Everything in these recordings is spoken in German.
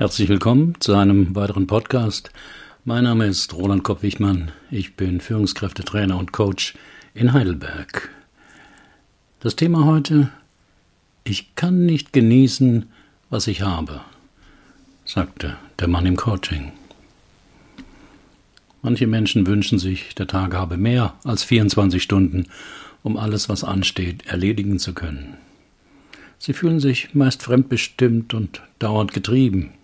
Herzlich willkommen zu einem weiteren Podcast. Mein Name ist Roland Kopp-Wichmann. Ich bin Führungskräftetrainer und Coach in Heidelberg. Das Thema heute: Ich kann nicht genießen, was ich habe, sagte der Mann im Coaching. Manche Menschen wünschen sich, der Tag habe mehr als 24 Stunden, um alles, was ansteht, erledigen zu können. Sie fühlen sich meist fremdbestimmt und dauernd getrieben.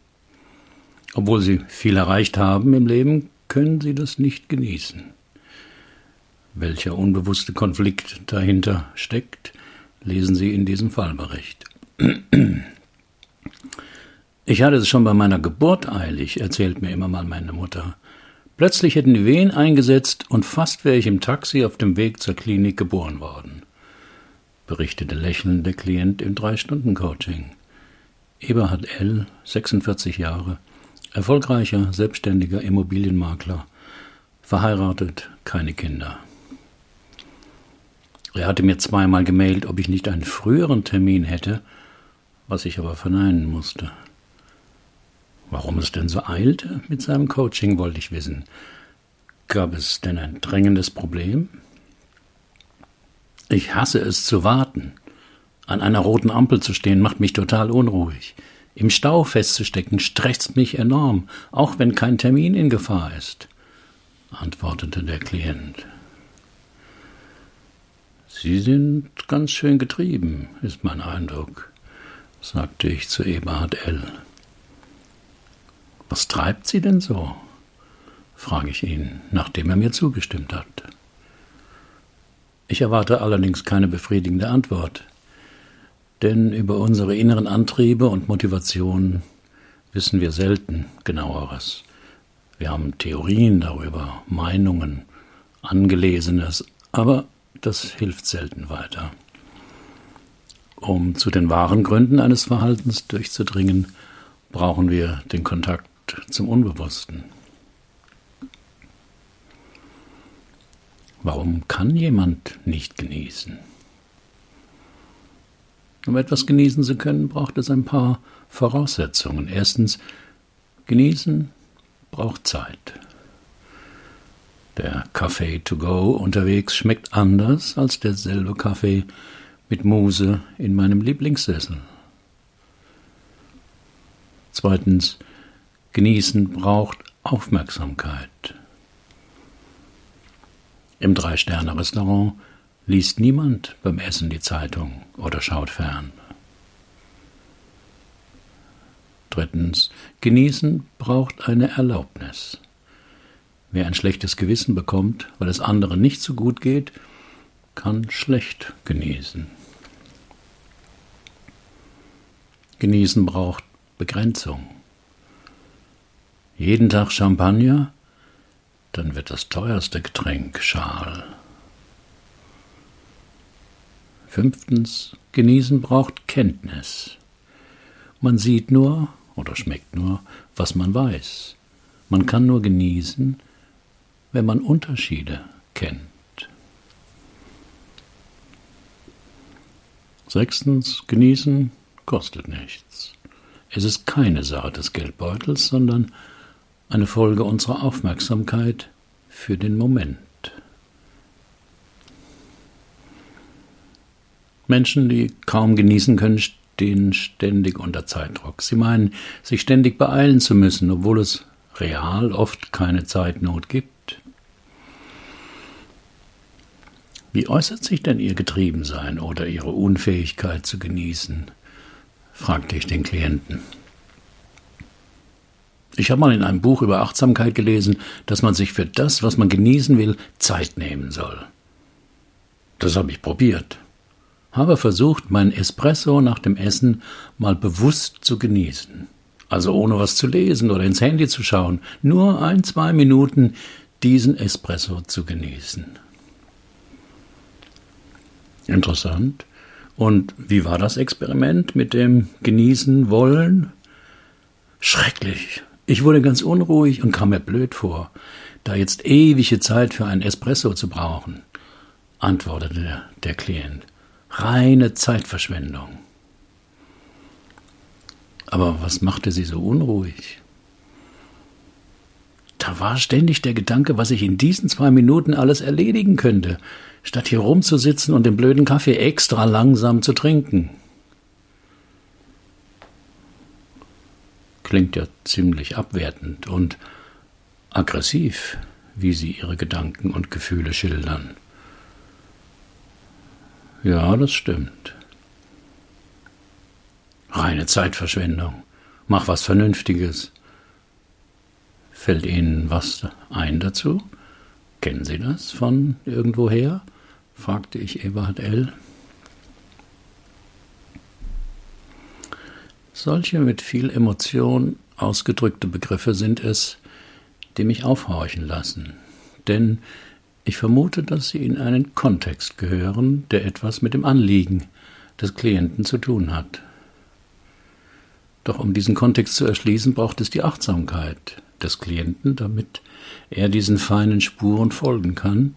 Obwohl sie viel erreicht haben im Leben, können sie das nicht genießen. Welcher unbewusste Konflikt dahinter steckt, lesen Sie in diesem Fallbericht. Ich hatte es schon bei meiner Geburt eilig, erzählt mir immer mal meine Mutter. Plötzlich hätten die Wehen eingesetzt und fast wäre ich im Taxi auf dem Weg zur Klinik geboren worden, berichtete lächelnd der Klient im Drei-Stunden-Coaching. Eberhard L., 46 Jahre, Erfolgreicher, selbstständiger Immobilienmakler, verheiratet, keine Kinder. Er hatte mir zweimal gemailt, ob ich nicht einen früheren Termin hätte, was ich aber verneinen musste. Warum es denn so eilte mit seinem Coaching, wollte ich wissen. Gab es denn ein drängendes Problem? Ich hasse es zu warten. An einer roten Ampel zu stehen macht mich total unruhig. Im Stau festzustecken stresst mich enorm, auch wenn kein Termin in Gefahr ist, antwortete der Klient. Sie sind ganz schön getrieben, ist mein Eindruck, sagte ich zu Eberhard L. Was treibt Sie denn so? frage ich ihn, nachdem er mir zugestimmt hat. Ich erwarte allerdings keine befriedigende Antwort. Denn über unsere inneren Antriebe und Motivationen wissen wir selten genaueres. Wir haben Theorien darüber, Meinungen, Angelesenes, aber das hilft selten weiter. Um zu den wahren Gründen eines Verhaltens durchzudringen, brauchen wir den Kontakt zum Unbewussten. Warum kann jemand nicht genießen? Um etwas genießen zu können, braucht es ein paar Voraussetzungen. Erstens, genießen braucht Zeit. Der Kaffee to go unterwegs schmeckt anders als derselbe Kaffee mit Muse in meinem Lieblingssessel. Zweitens, genießen braucht Aufmerksamkeit. Im Drei-Sterne-Restaurant liest niemand beim Essen die Zeitung oder schaut fern. Drittens, genießen braucht eine Erlaubnis. Wer ein schlechtes Gewissen bekommt, weil es anderen nicht so gut geht, kann schlecht genießen. Genießen braucht Begrenzung. Jeden Tag Champagner, dann wird das teuerste Getränk schal. Fünftens, genießen braucht Kenntnis. Man sieht nur oder schmeckt nur, was man weiß. Man kann nur genießen, wenn man Unterschiede kennt. Sechstens, genießen kostet nichts. Es ist keine Sache des Geldbeutels, sondern eine Folge unserer Aufmerksamkeit für den Moment. Menschen, die kaum genießen können, stehen ständig unter Zeitdruck. Sie meinen, sich ständig beeilen zu müssen, obwohl es real oft keine Zeitnot gibt. Wie äußert sich denn Ihr Getriebensein oder Ihre Unfähigkeit zu genießen? fragte ich den Klienten. Ich habe mal in einem Buch über Achtsamkeit gelesen, dass man sich für das, was man genießen will, Zeit nehmen soll. Das habe ich probiert habe versucht, mein Espresso nach dem Essen mal bewusst zu genießen. Also ohne was zu lesen oder ins Handy zu schauen, nur ein, zwei Minuten diesen Espresso zu genießen. Interessant. Und wie war das Experiment mit dem Genießen wollen? Schrecklich. Ich wurde ganz unruhig und kam mir blöd vor, da jetzt ewige Zeit für einen Espresso zu brauchen, antwortete der Klient. Reine Zeitverschwendung. Aber was machte sie so unruhig? Da war ständig der Gedanke, was ich in diesen zwei Minuten alles erledigen könnte, statt hier rumzusitzen und den blöden Kaffee extra langsam zu trinken. Klingt ja ziemlich abwertend und aggressiv, wie Sie Ihre Gedanken und Gefühle schildern. Ja, das stimmt. Reine Zeitverschwendung. Mach was Vernünftiges. Fällt Ihnen was ein dazu? Kennen Sie das von irgendwoher? fragte ich Eberhard L. Solche mit viel Emotion ausgedrückte Begriffe sind es, die mich aufhorchen lassen, denn ich vermute, dass sie in einen Kontext gehören, der etwas mit dem Anliegen des Klienten zu tun hat. Doch um diesen Kontext zu erschließen, braucht es die Achtsamkeit des Klienten, damit er diesen feinen Spuren folgen kann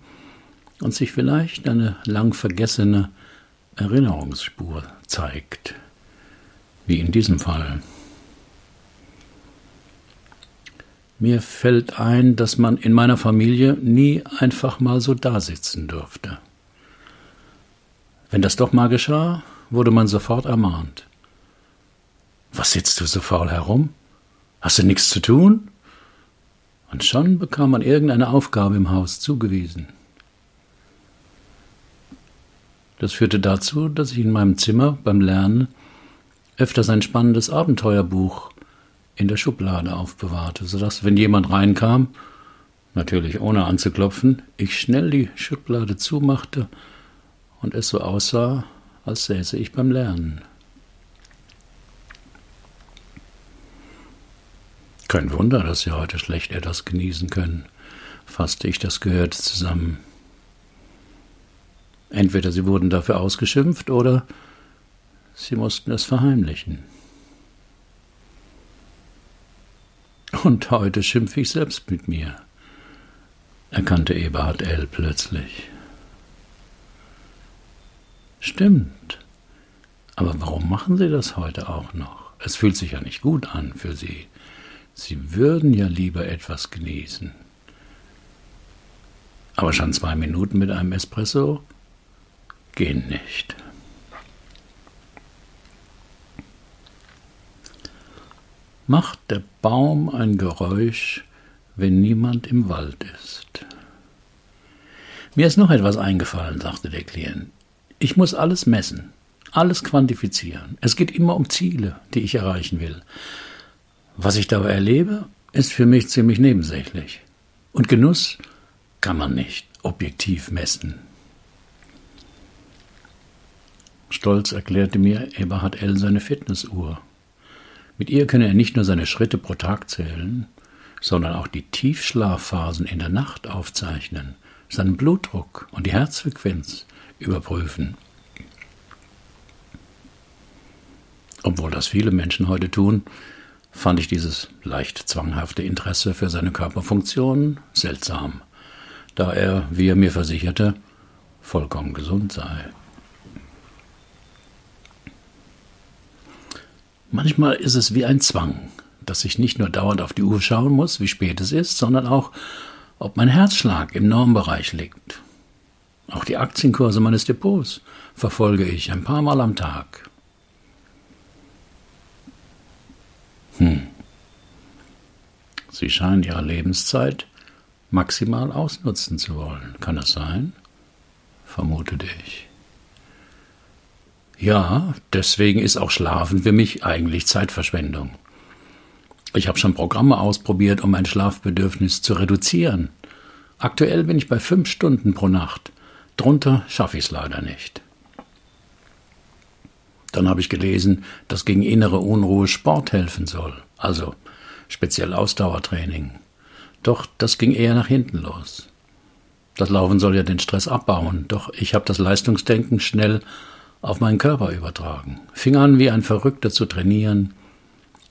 und sich vielleicht eine lang vergessene Erinnerungsspur zeigt, wie in diesem Fall. Mir fällt ein, dass man in meiner Familie nie einfach mal so dasitzen durfte. Wenn das doch mal geschah, wurde man sofort ermahnt. Was sitzt du so faul herum? Hast du nichts zu tun? Und schon bekam man irgendeine Aufgabe im Haus zugewiesen. Das führte dazu, dass ich in meinem Zimmer beim Lernen öfters ein spannendes Abenteuerbuch in der Schublade aufbewahrte, sodass, wenn jemand reinkam, natürlich ohne anzuklopfen, ich schnell die Schublade zumachte und es so aussah, als säße ich beim Lernen. Kein Wunder, dass Sie heute schlecht etwas genießen können, fasste ich das Gehörte zusammen. Entweder Sie wurden dafür ausgeschimpft oder Sie mussten es verheimlichen. Und heute schimpfe ich selbst mit mir, erkannte Eberhard L. plötzlich. Stimmt. Aber warum machen Sie das heute auch noch? Es fühlt sich ja nicht gut an für Sie. Sie würden ja lieber etwas genießen. Aber schon zwei Minuten mit einem Espresso gehen nicht. Macht der Baum ein Geräusch, wenn niemand im Wald ist? Mir ist noch etwas eingefallen, sagte der Klient. Ich muss alles messen, alles quantifizieren. Es geht immer um Ziele, die ich erreichen will. Was ich dabei erlebe, ist für mich ziemlich nebensächlich. Und Genuss kann man nicht objektiv messen. Stolz erklärte mir Eberhard L. seine Fitnessuhr. Mit ihr könne er nicht nur seine Schritte pro Tag zählen, sondern auch die Tiefschlafphasen in der Nacht aufzeichnen, seinen Blutdruck und die Herzfrequenz überprüfen. Obwohl das viele Menschen heute tun, fand ich dieses leicht zwanghafte Interesse für seine Körperfunktionen seltsam, da er, wie er mir versicherte, vollkommen gesund sei. Manchmal ist es wie ein Zwang, dass ich nicht nur dauernd auf die Uhr schauen muss, wie spät es ist, sondern auch, ob mein Herzschlag im Normbereich liegt. Auch die Aktienkurse meines Depots verfolge ich ein paar Mal am Tag. Hm. Sie scheinen Ihre Lebenszeit maximal ausnutzen zu wollen. Kann das sein? vermutete ich. Ja, deswegen ist auch Schlafen für mich eigentlich Zeitverschwendung. Ich habe schon Programme ausprobiert, um mein Schlafbedürfnis zu reduzieren. Aktuell bin ich bei fünf Stunden pro Nacht. Drunter schaffe ich es leider nicht. Dann habe ich gelesen, dass gegen innere Unruhe Sport helfen soll, also speziell Ausdauertraining. Doch das ging eher nach hinten los. Das Laufen soll ja den Stress abbauen, doch ich habe das Leistungsdenken schnell auf meinen Körper übertragen. Fing an, wie ein Verrückter zu trainieren.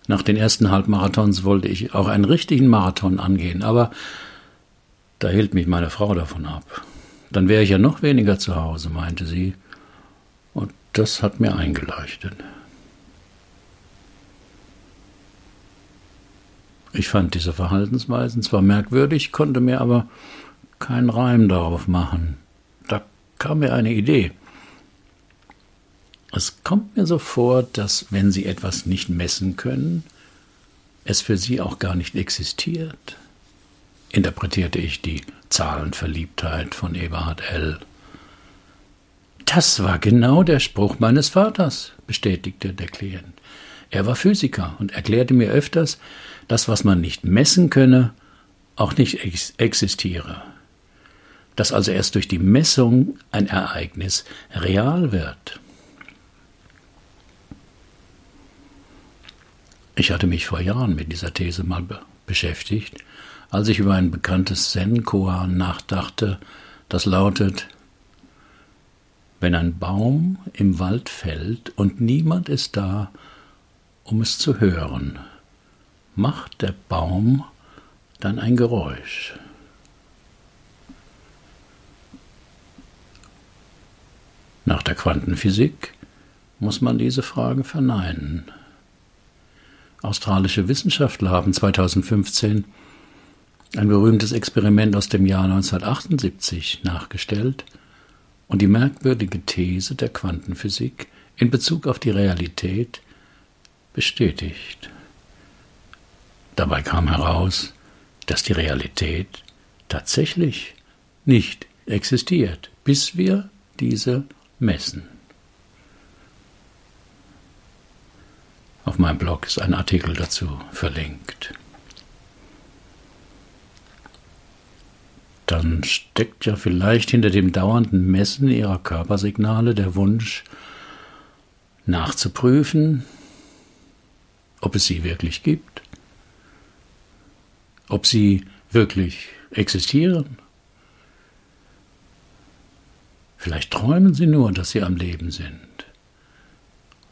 Nach den ersten Halbmarathons wollte ich auch einen richtigen Marathon angehen, aber da hielt mich meine Frau davon ab. Dann wäre ich ja noch weniger zu Hause, meinte sie. Und das hat mir eingeleuchtet. Ich fand diese Verhaltensweisen zwar merkwürdig, konnte mir aber keinen Reim darauf machen. Da kam mir eine Idee. Es kommt mir so vor, dass wenn Sie etwas nicht messen können, es für Sie auch gar nicht existiert, interpretierte ich die Zahlenverliebtheit von Eberhard L. Das war genau der Spruch meines Vaters, bestätigte der Klient. Er war Physiker und erklärte mir öfters, dass was man nicht messen könne, auch nicht ex existiere. Dass also erst durch die Messung ein Ereignis real wird. Ich hatte mich vor Jahren mit dieser These mal be beschäftigt, als ich über ein bekanntes Zen-Koan nachdachte, das lautet, wenn ein Baum im Wald fällt und niemand ist da, um es zu hören, macht der Baum dann ein Geräusch. Nach der Quantenphysik muss man diese Frage verneinen. Australische Wissenschaftler haben 2015 ein berühmtes Experiment aus dem Jahr 1978 nachgestellt und die merkwürdige These der Quantenphysik in Bezug auf die Realität bestätigt. Dabei kam heraus, dass die Realität tatsächlich nicht existiert, bis wir diese messen. Auf meinem Blog ist ein Artikel dazu verlinkt. Dann steckt ja vielleicht hinter dem dauernden Messen ihrer Körpersignale der Wunsch, nachzuprüfen, ob es sie wirklich gibt, ob sie wirklich existieren. Vielleicht träumen sie nur, dass sie am Leben sind.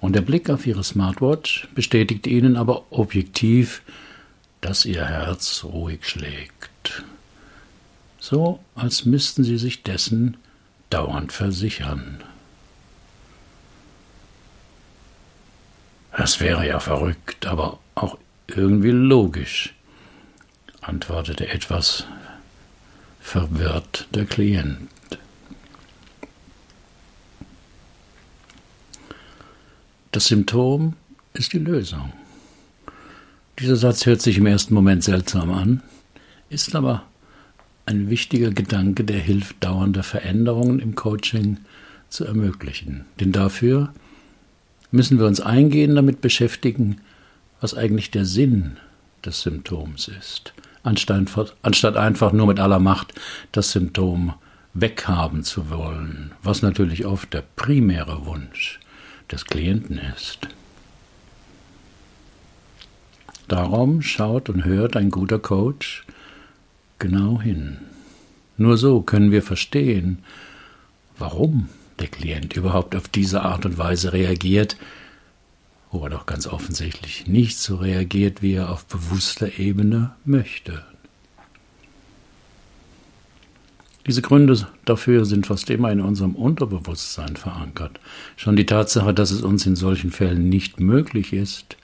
Und der Blick auf ihre Smartwatch bestätigt ihnen aber objektiv, dass ihr Herz ruhig schlägt. So als müssten sie sich dessen dauernd versichern. Das wäre ja verrückt, aber auch irgendwie logisch, antwortete etwas verwirrt der Klient. Das Symptom ist die Lösung. Dieser Satz hört sich im ersten Moment seltsam an, ist aber ein wichtiger Gedanke, der hilft, dauernde Veränderungen im Coaching zu ermöglichen. Denn dafür müssen wir uns eingehend damit beschäftigen, was eigentlich der Sinn des Symptoms ist, anstatt einfach nur mit aller Macht das Symptom weghaben zu wollen, was natürlich oft der primäre Wunsch des Klienten ist. Darum schaut und hört ein guter Coach genau hin. Nur so können wir verstehen, warum der Klient überhaupt auf diese Art und Weise reagiert, wo er doch ganz offensichtlich nicht so reagiert, wie er auf bewusster Ebene möchte. Diese Gründe dafür sind fast immer in unserem Unterbewusstsein verankert. Schon die Tatsache, dass es uns in solchen Fällen nicht möglich ist,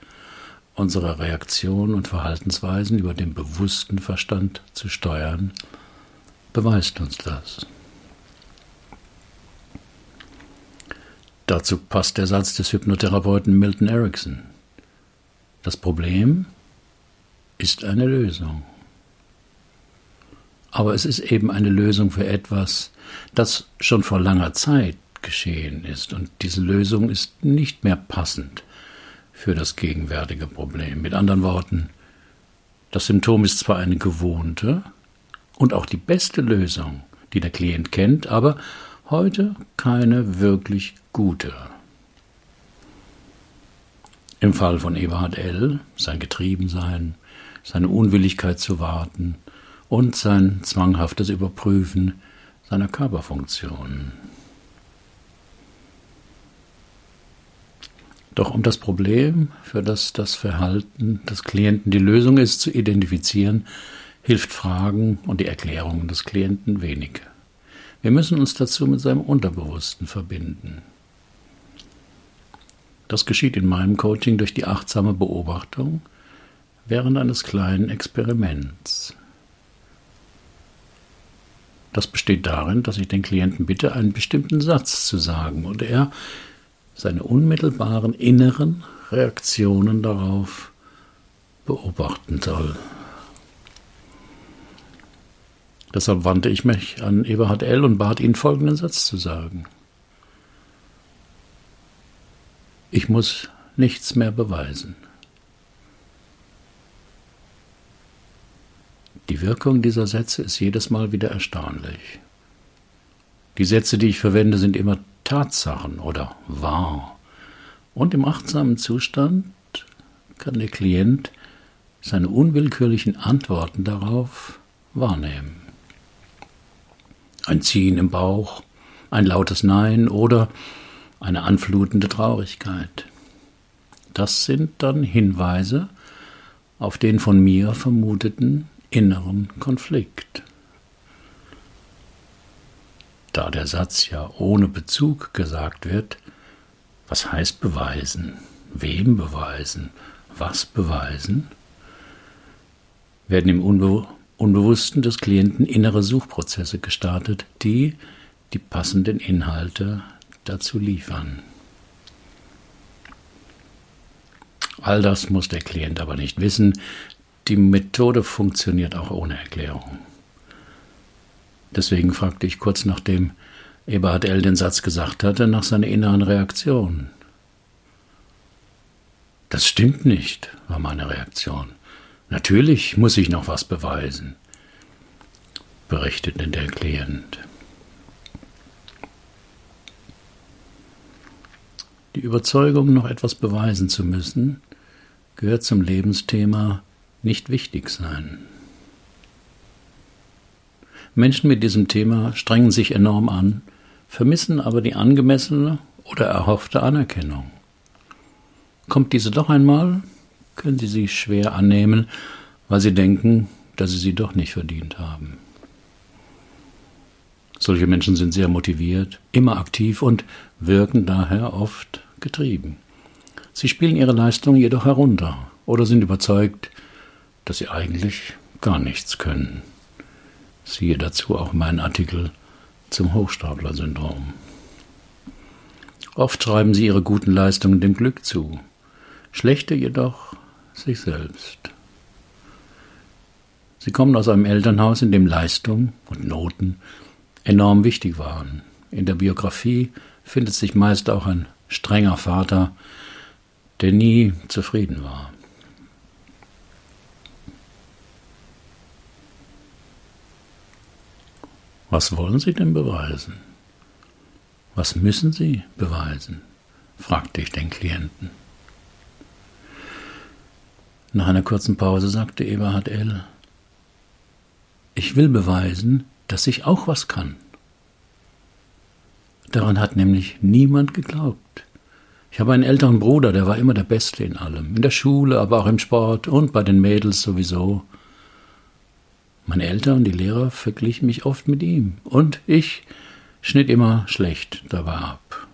unsere Reaktionen und Verhaltensweisen über den bewussten Verstand zu steuern, beweist uns das. Dazu passt der Satz des Hypnotherapeuten Milton Erickson. Das Problem ist eine Lösung. Aber es ist eben eine Lösung für etwas, das schon vor langer Zeit geschehen ist. Und diese Lösung ist nicht mehr passend für das gegenwärtige Problem. Mit anderen Worten, das Symptom ist zwar eine gewohnte und auch die beste Lösung, die der Klient kennt, aber heute keine wirklich gute. Im Fall von Eberhard L., sein Getriebensein, seine Unwilligkeit zu warten, und sein zwanghaftes Überprüfen seiner Körperfunktionen. Doch um das Problem, für das das Verhalten des Klienten die Lösung ist, zu identifizieren, hilft Fragen und die Erklärungen des Klienten wenig. Wir müssen uns dazu mit seinem Unterbewussten verbinden. Das geschieht in meinem Coaching durch die achtsame Beobachtung, während eines kleinen Experiments. Das besteht darin, dass ich den Klienten bitte, einen bestimmten Satz zu sagen und er seine unmittelbaren inneren Reaktionen darauf beobachten soll. Deshalb wandte ich mich an Eberhard L. und bat ihn, folgenden Satz zu sagen. Ich muss nichts mehr beweisen. Die Wirkung dieser Sätze ist jedes Mal wieder erstaunlich. Die Sätze, die ich verwende, sind immer Tatsachen oder wahr. Und im achtsamen Zustand kann der Klient seine unwillkürlichen Antworten darauf wahrnehmen. Ein Ziehen im Bauch, ein lautes Nein oder eine anflutende Traurigkeit. Das sind dann Hinweise auf den von mir vermuteten inneren Konflikt. Da der Satz ja ohne Bezug gesagt wird, was heißt beweisen? Wem beweisen? Was beweisen? Werden im Unbe Unbewussten des Klienten innere Suchprozesse gestartet, die die passenden Inhalte dazu liefern. All das muss der Klient aber nicht wissen. Die Methode funktioniert auch ohne Erklärung. Deswegen fragte ich kurz nachdem Eberhard L. den Satz gesagt hatte, nach seiner inneren Reaktion. Das stimmt nicht, war meine Reaktion. Natürlich muss ich noch was beweisen, berichtete der Klient. Die Überzeugung, noch etwas beweisen zu müssen, gehört zum Lebensthema nicht wichtig sein. Menschen mit diesem Thema strengen sich enorm an, vermissen aber die angemessene oder erhoffte Anerkennung. Kommt diese doch einmal, können sie sie schwer annehmen, weil sie denken, dass sie sie doch nicht verdient haben. Solche Menschen sind sehr motiviert, immer aktiv und wirken daher oft getrieben. Sie spielen ihre Leistung jedoch herunter oder sind überzeugt, dass sie eigentlich gar nichts können. Siehe dazu auch meinen Artikel zum Hochstapler-Syndrom. Oft schreiben sie ihre guten Leistungen dem Glück zu, schlechte jedoch sich selbst. Sie kommen aus einem Elternhaus, in dem Leistung und Noten enorm wichtig waren. In der Biografie findet sich meist auch ein strenger Vater, der nie zufrieden war. Was wollen Sie denn beweisen? Was müssen Sie beweisen? fragte ich den Klienten. Nach einer kurzen Pause sagte Eberhard L. Ich will beweisen, dass ich auch was kann. Daran hat nämlich niemand geglaubt. Ich habe einen älteren Bruder, der war immer der Beste in allem, in der Schule, aber auch im Sport und bei den Mädels sowieso. Meine Eltern und die Lehrer verglichen mich oft mit ihm und ich schnitt immer schlecht dabei ab.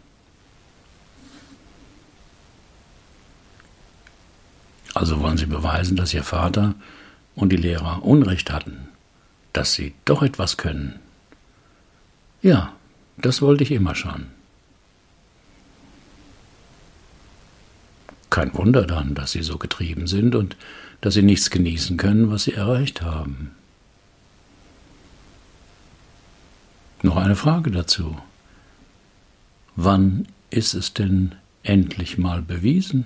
Also wollen Sie beweisen, dass Ihr Vater und die Lehrer Unrecht hatten, dass Sie doch etwas können. Ja, das wollte ich immer schon. Kein Wunder dann, dass Sie so getrieben sind und dass Sie nichts genießen können, was Sie erreicht haben. Noch eine Frage dazu. Wann ist es denn endlich mal bewiesen,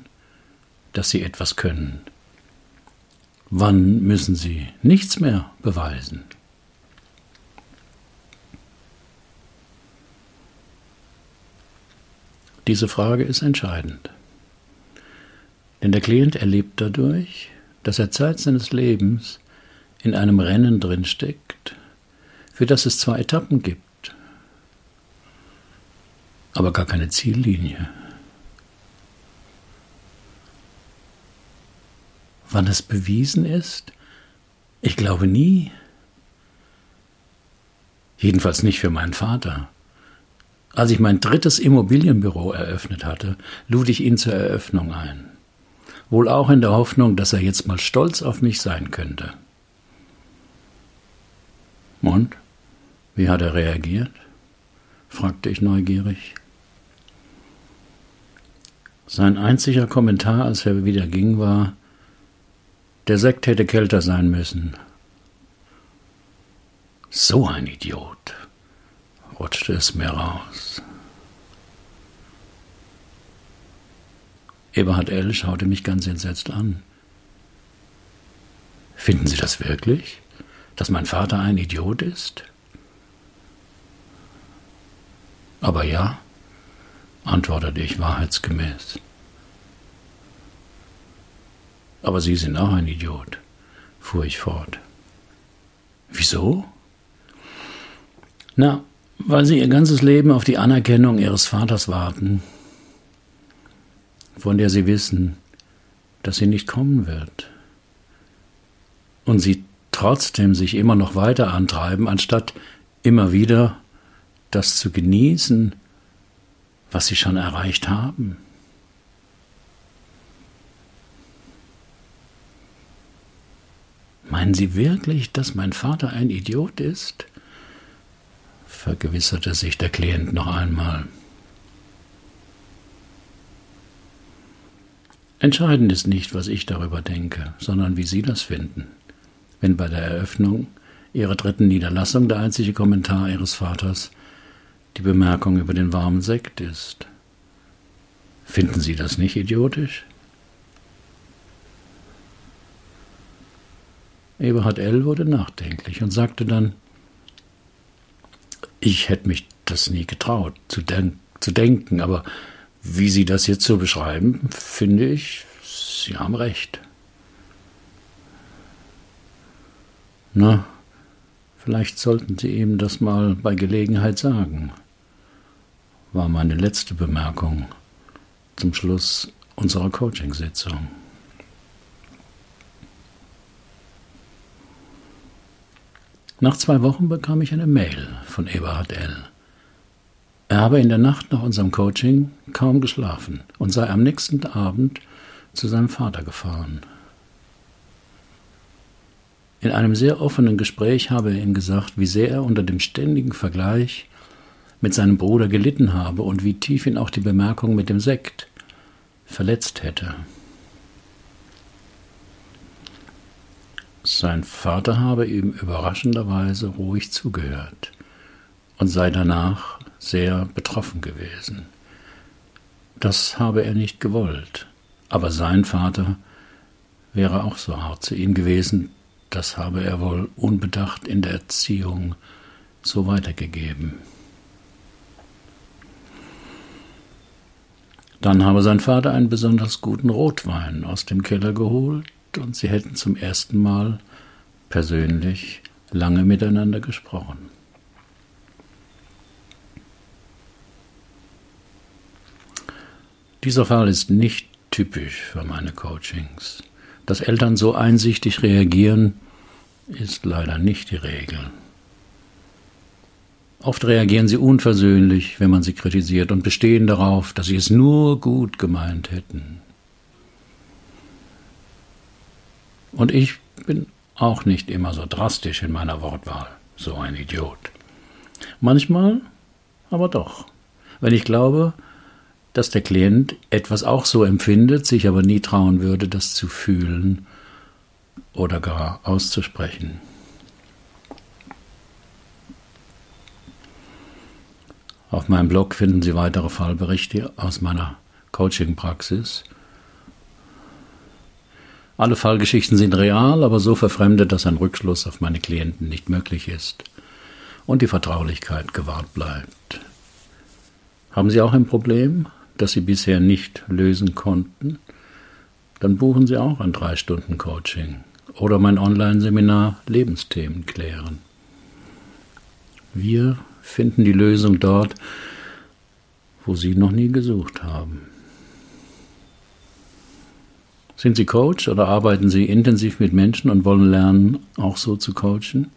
dass Sie etwas können? Wann müssen Sie nichts mehr beweisen? Diese Frage ist entscheidend. Denn der Klient erlebt dadurch, dass er Zeit seines Lebens in einem Rennen drinsteckt, für das es zwei Etappen gibt, aber gar keine Ziellinie. Wann es bewiesen ist? Ich glaube nie. Jedenfalls nicht für meinen Vater. Als ich mein drittes Immobilienbüro eröffnet hatte, lud ich ihn zur Eröffnung ein. wohl auch in der Hoffnung, dass er jetzt mal stolz auf mich sein könnte. Und? Wie hat er reagiert? fragte ich neugierig. Sein einziger Kommentar, als er wieder ging, war, der Sekt hätte kälter sein müssen. So ein Idiot, rutschte es mir raus. Eberhard L. schaute mich ganz entsetzt an. Finden Sie das wirklich, dass mein Vater ein Idiot ist? Aber ja, antwortete ich wahrheitsgemäß. Aber Sie sind auch ein Idiot, fuhr ich fort. Wieso? Na, weil Sie Ihr ganzes Leben auf die Anerkennung Ihres Vaters warten, von der Sie wissen, dass sie nicht kommen wird. Und Sie trotzdem sich immer noch weiter antreiben, anstatt immer wieder das zu genießen, was Sie schon erreicht haben. Meinen Sie wirklich, dass mein Vater ein Idiot ist? vergewisserte sich der Klient noch einmal. Entscheidend ist nicht, was ich darüber denke, sondern wie Sie das finden. Wenn bei der Eröffnung Ihrer dritten Niederlassung der einzige Kommentar Ihres Vaters die Bemerkung über den warmen Sekt ist. Finden Sie das nicht idiotisch? Eberhard L. wurde nachdenklich und sagte dann, ich hätte mich das nie getraut zu, denk zu denken, aber wie Sie das jetzt so beschreiben, finde ich, Sie haben recht. Na, vielleicht sollten Sie ihm das mal bei Gelegenheit sagen, war meine letzte Bemerkung zum Schluss unserer Coachingsitzung. Nach zwei Wochen bekam ich eine Mail von Eberhard L. Er habe in der Nacht nach unserem Coaching kaum geschlafen und sei am nächsten Abend zu seinem Vater gefahren. In einem sehr offenen Gespräch habe er ihm gesagt, wie sehr er unter dem ständigen Vergleich mit seinem Bruder gelitten habe und wie tief ihn auch die Bemerkung mit dem Sekt verletzt hätte. Sein Vater habe ihm überraschenderweise ruhig zugehört und sei danach sehr betroffen gewesen. Das habe er nicht gewollt, aber sein Vater wäre auch so hart zu ihm gewesen, das habe er wohl unbedacht in der Erziehung so weitergegeben. Dann habe sein Vater einen besonders guten Rotwein aus dem Keller geholt und sie hätten zum ersten Mal persönlich lange miteinander gesprochen. Dieser Fall ist nicht typisch für meine Coachings. Dass Eltern so einsichtig reagieren, ist leider nicht die Regel. Oft reagieren sie unversöhnlich, wenn man sie kritisiert und bestehen darauf, dass sie es nur gut gemeint hätten. Und ich bin auch nicht immer so drastisch in meiner Wortwahl, so ein Idiot. Manchmal aber doch, wenn ich glaube, dass der Klient etwas auch so empfindet, sich aber nie trauen würde, das zu fühlen oder gar auszusprechen. Auf meinem Blog finden Sie weitere Fallberichte aus meiner Coaching-Praxis alle Fallgeschichten sind real, aber so verfremdet, dass ein Rückschluss auf meine Klienten nicht möglich ist und die Vertraulichkeit gewahrt bleibt. Haben Sie auch ein Problem, das Sie bisher nicht lösen konnten? Dann buchen Sie auch ein 3-Stunden-Coaching oder mein Online-Seminar Lebensthemen klären. Wir finden die Lösung dort, wo Sie noch nie gesucht haben. Sind Sie Coach oder arbeiten Sie intensiv mit Menschen und wollen lernen, auch so zu coachen?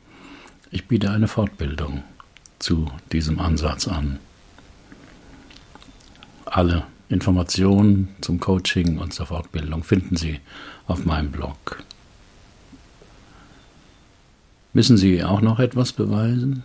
Ich biete eine Fortbildung zu diesem Ansatz an. Alle Informationen zum Coaching und zur Fortbildung finden Sie auf meinem Blog. Müssen Sie auch noch etwas beweisen?